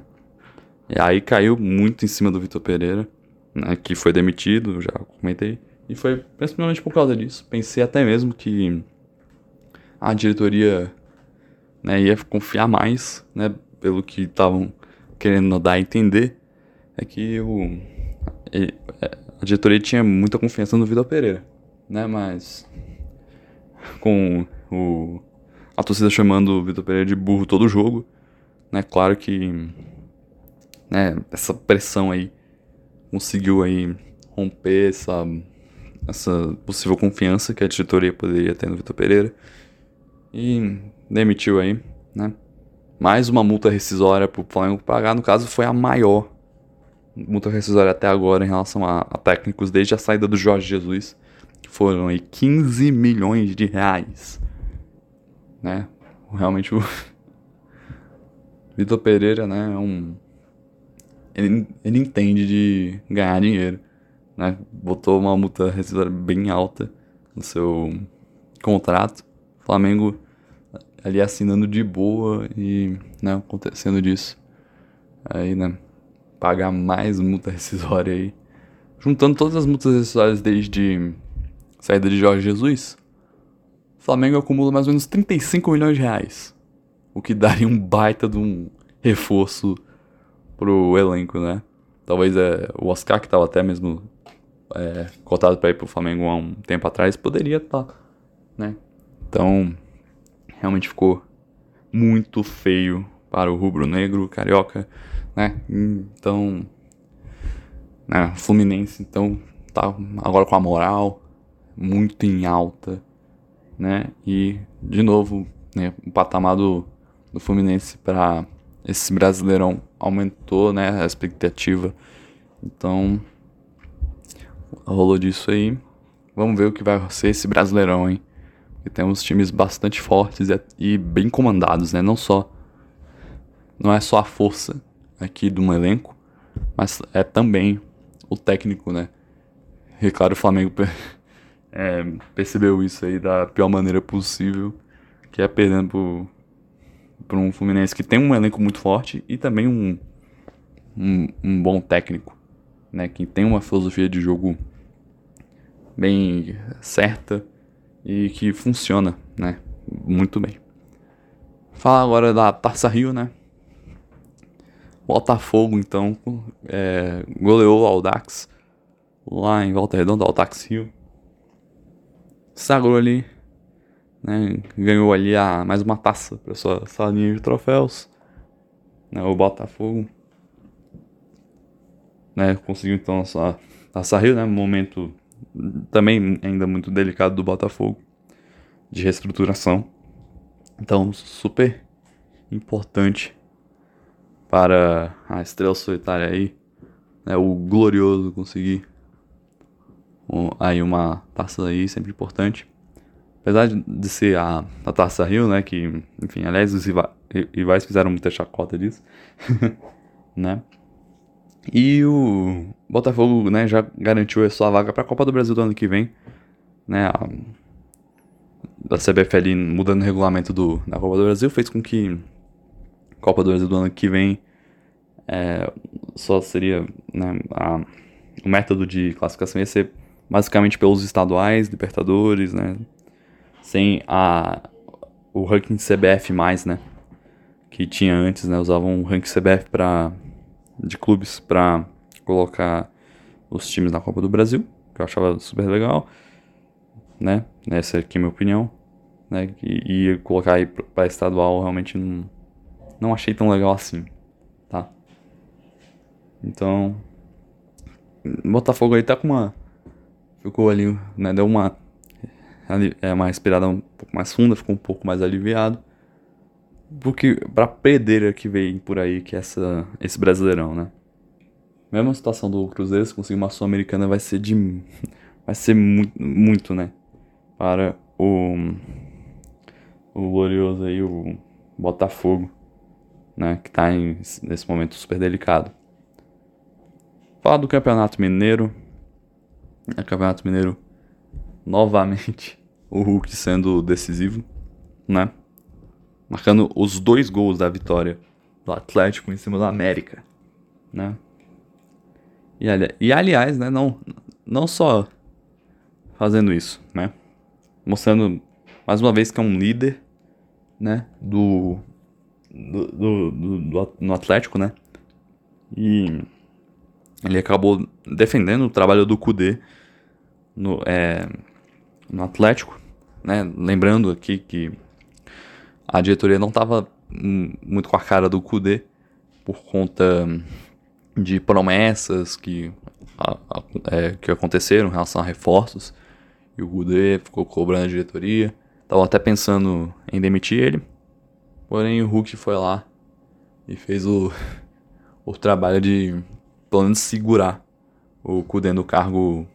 [SPEAKER 1] E aí caiu muito em cima do Vitor Pereira, né? Que foi demitido, já comentei. E foi principalmente por causa disso. Pensei até mesmo que a diretoria né, ia confiar mais, né? Pelo que estavam querendo dar a entender é que o, é, a diretoria tinha muita confiança no Vitor Pereira, né? Mas com o, a torcida chamando o Vitor Pereira de burro todo jogo, né? Claro que né, essa pressão aí conseguiu aí romper essa, essa possível confiança que a diretoria poderia ter no Vitor Pereira e demitiu aí, né? Mais uma multa rescisória para o Flamengo pagar, no caso foi a maior multa rescisória até agora em relação a, a técnicos desde a saída do Jorge Jesus, que foram aí 15 milhões de reais, né? Realmente o Vitor Pereira, né, é um ele, ele entende de ganhar dinheiro, né? Botou uma multa rescisória bem alta no seu contrato. Flamengo ali assinando de boa e, né, acontecendo disso. Aí, né, pagar mais multa rescisória aí. Juntando todas as multas rescisórias desde saída de Jorge Jesus, Flamengo acumula mais ou menos 35 milhões de reais. O que daria um baita de um reforço pro elenco, né? Talvez é, o Oscar, que tava até mesmo é, cotado para ir pro Flamengo há um tempo atrás, poderia estar, tá, né? Então, realmente ficou muito feio para o rubro-negro, carioca, né? Então, né, Fluminense, então, tá agora com a moral muito em alta, né? E, de novo, né, o patamar do, do Fluminense para esse Brasileirão aumentou, né, a expectativa. Então, rolou disso aí. Vamos ver o que vai ser esse Brasileirão, hein? E temos times bastante fortes e bem comandados, né? Não só não é só a força aqui do um elenco, mas é também o técnico, né? E claro, o Flamengo é, percebeu isso aí da pior maneira possível, que é perdendo para um Fluminense que tem um elenco muito forte e também um, um, um, bom técnico, né? Que tem uma filosofia de jogo bem certa e que funciona, né? Muito bem. Fala agora da Taça Rio, né? Botafogo, então, é, goleou o Aldax lá em Volta Redonda, Aldax Rio. Sagrou ali né, ganhou ali a, mais uma taça para sua salinha de troféus. Né, o Botafogo né, conseguiu então a sua taça Rio, né, momento também ainda muito delicado do Botafogo de reestruturação. Então, super importante para a estrela solitária aí, né, o glorioso conseguir aí uma taça aí sempre importante. Apesar de ser a, a Taça Rio, né? Que, enfim, aliás, os rivais fizeram muita chacota disso, né? E o Botafogo, né, já garantiu a sua vaga para a Copa do Brasil do ano que vem, né? A, da CBF ali mudando o regulamento do, da Copa do Brasil fez com que a Copa do Brasil do ano que vem é, só seria, né, a, o método de classificação ia ser basicamente pelos estaduais, Libertadores, né? sem a o ranking CBF mais, né? Que tinha antes, né? Usavam o ranking CBF para de clubes para colocar os times na Copa do Brasil, que eu achava super legal, né? Essa aqui é a minha opinião, né? E, e colocar aí para estadual realmente não, não achei tão legal assim, tá? Então, Botafogo aí tá com uma ficou ali, né? Deu uma é uma respirada um pouco mais funda, ficou um pouco mais aliviado. Porque pra pedreira que vem por aí, que é essa, esse brasileirão, né? Mesma situação do Cruzeiro, se conseguir uma Sul-Americana vai ser de. Vai ser muito, muito, né? Para o. O glorioso aí, o Botafogo, né? Que tá em, nesse momento super delicado. Falar do Campeonato Mineiro. O Campeonato Mineiro novamente o Hulk sendo decisivo, né? Marcando os dois gols da vitória do Atlético em cima do América, né? E, ali, e aliás, né, não, não só fazendo isso, né? Mostrando mais uma vez que é um líder, né, do do, do, do, no Atlético, né? E ele acabou defendendo o trabalho do Kudê no, é, no Atlético, né? Lembrando aqui que a diretoria não estava muito com a cara do Kudê por conta de promessas que a, a, é, que aconteceram em relação a reforços. E o Gudê ficou cobrando a diretoria. Tava até pensando em demitir ele. Porém, o Hulk foi lá e fez o, o trabalho de, pelo menos, segurar o Kudê no cargo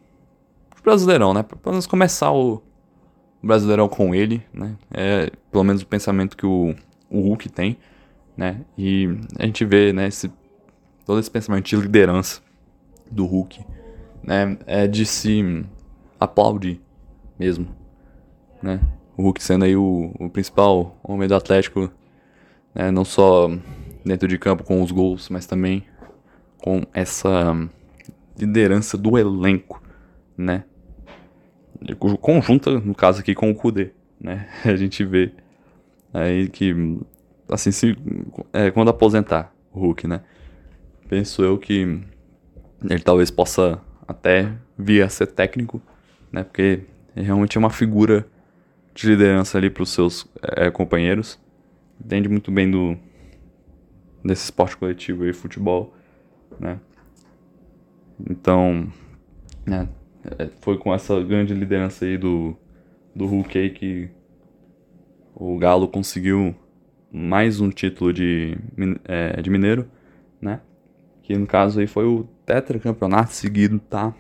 [SPEAKER 1] brasileirão, né? Pelo menos começar o brasileirão com ele, né? É pelo menos o pensamento que o, o Hulk tem, né? E a gente vê, né, esse, todo esse pensamento de liderança do Hulk, né? É de se aplaudir mesmo, né? O Hulk sendo aí o, o principal homem do Atlético, né? Não só dentro de campo com os gols, mas também com essa liderança do elenco, né? Conjunta, no caso aqui, com o Kudê, né? A gente vê aí que, assim, se, é, quando aposentar o Hulk, né? Penso eu que ele talvez possa até vir a ser técnico, né? Porque ele realmente é uma figura de liderança ali para os seus é, companheiros. Entende muito bem do desse esporte coletivo aí, futebol, né? Então, né, foi com essa grande liderança aí do, do Hulk aí que o Galo conseguiu mais um título de, é, de mineiro, né? Que no caso aí foi o tetracampeonato seguido, tá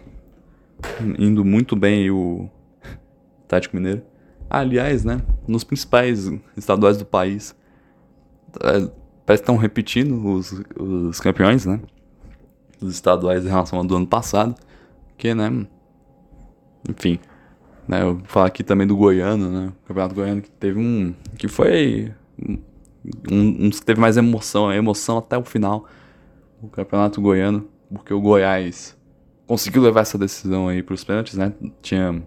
[SPEAKER 1] indo muito bem aí o Tático Mineiro. Aliás, né, nos principais estaduais do país, é, parece que estão repetindo os, os campeões, né? Os estaduais em relação ao do ano passado. Que, né? Enfim. Né, eu vou falar aqui também do Goiano, né? O Campeonato Goiano que teve um. Que foi. Um, um que teve mais emoção, emoção até o final. O Campeonato Goiano. Porque o Goiás conseguiu levar essa decisão aí pros pênaltis, né? Tinha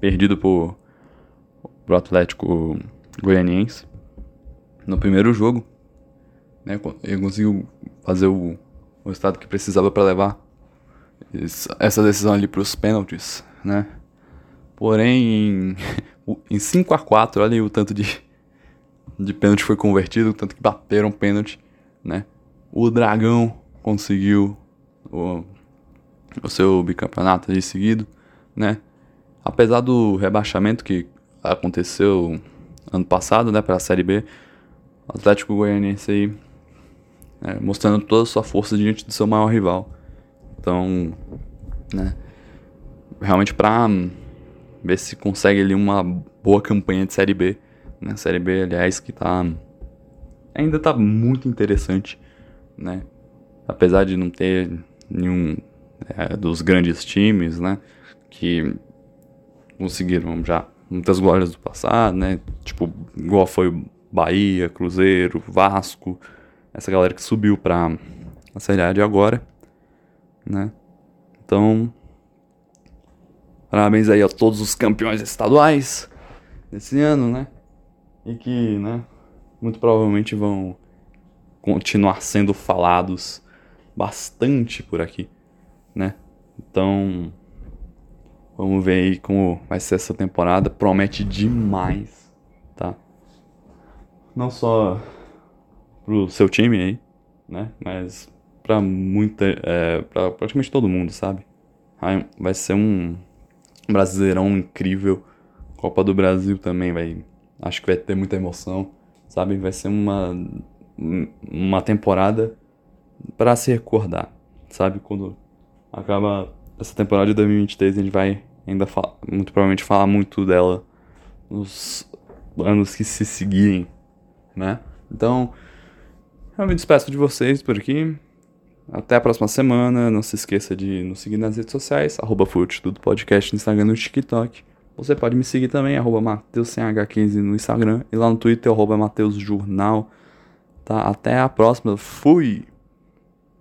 [SPEAKER 1] perdido pro, pro Atlético Goianiense no primeiro jogo né? Ele conseguiu fazer o, o estado que precisava para levar essa decisão ali para os pênaltis, né? Porém, em, em 5 a 4 olha aí o tanto de, de pênalti foi convertido, o tanto que bateram pênalti, né? O Dragão conseguiu o, o seu bicampeonato ali seguido, né? Apesar do rebaixamento que aconteceu ano passado, né, para a Série B, o Atlético Goianiense aí é, mostrando toda a sua força diante do seu maior rival. Então, né, realmente para ver se consegue ali uma boa campanha de Série B. Né, Série B, aliás, que tá ainda tá muito interessante, né? Apesar de não ter nenhum é, dos grandes times, né, que conseguiram já muitas glórias do passado, né? Tipo, igual foi Bahia, Cruzeiro, Vasco, essa galera que subiu pra a Série A de agora, né? Então, parabéns aí a todos os campeões estaduais desse ano, né? E que, né, muito provavelmente vão continuar sendo falados bastante por aqui, né? Então, vamos ver aí como vai ser essa temporada. Promete demais, tá? Não só pro seu time aí, né? Mas pra muita. É, pra praticamente todo mundo, sabe? Vai ser um brasileirão incrível. Copa do Brasil também vai. Acho que vai ter muita emoção, sabe? Vai ser uma. Uma temporada para se recordar, sabe? Quando acaba essa temporada de 2023, a gente vai ainda falar, muito provavelmente falar muito dela nos anos que se seguirem, né? Então, eu me despeço de vocês por aqui. Até a próxima semana. Não se esqueça de nos seguir nas redes sociais, arroba tudo podcast no Instagram e no TikTok. Você pode me seguir também, arroba MatheusCH15 no Instagram e lá no Twitter, arroba. Tá? Até a próxima. Fui!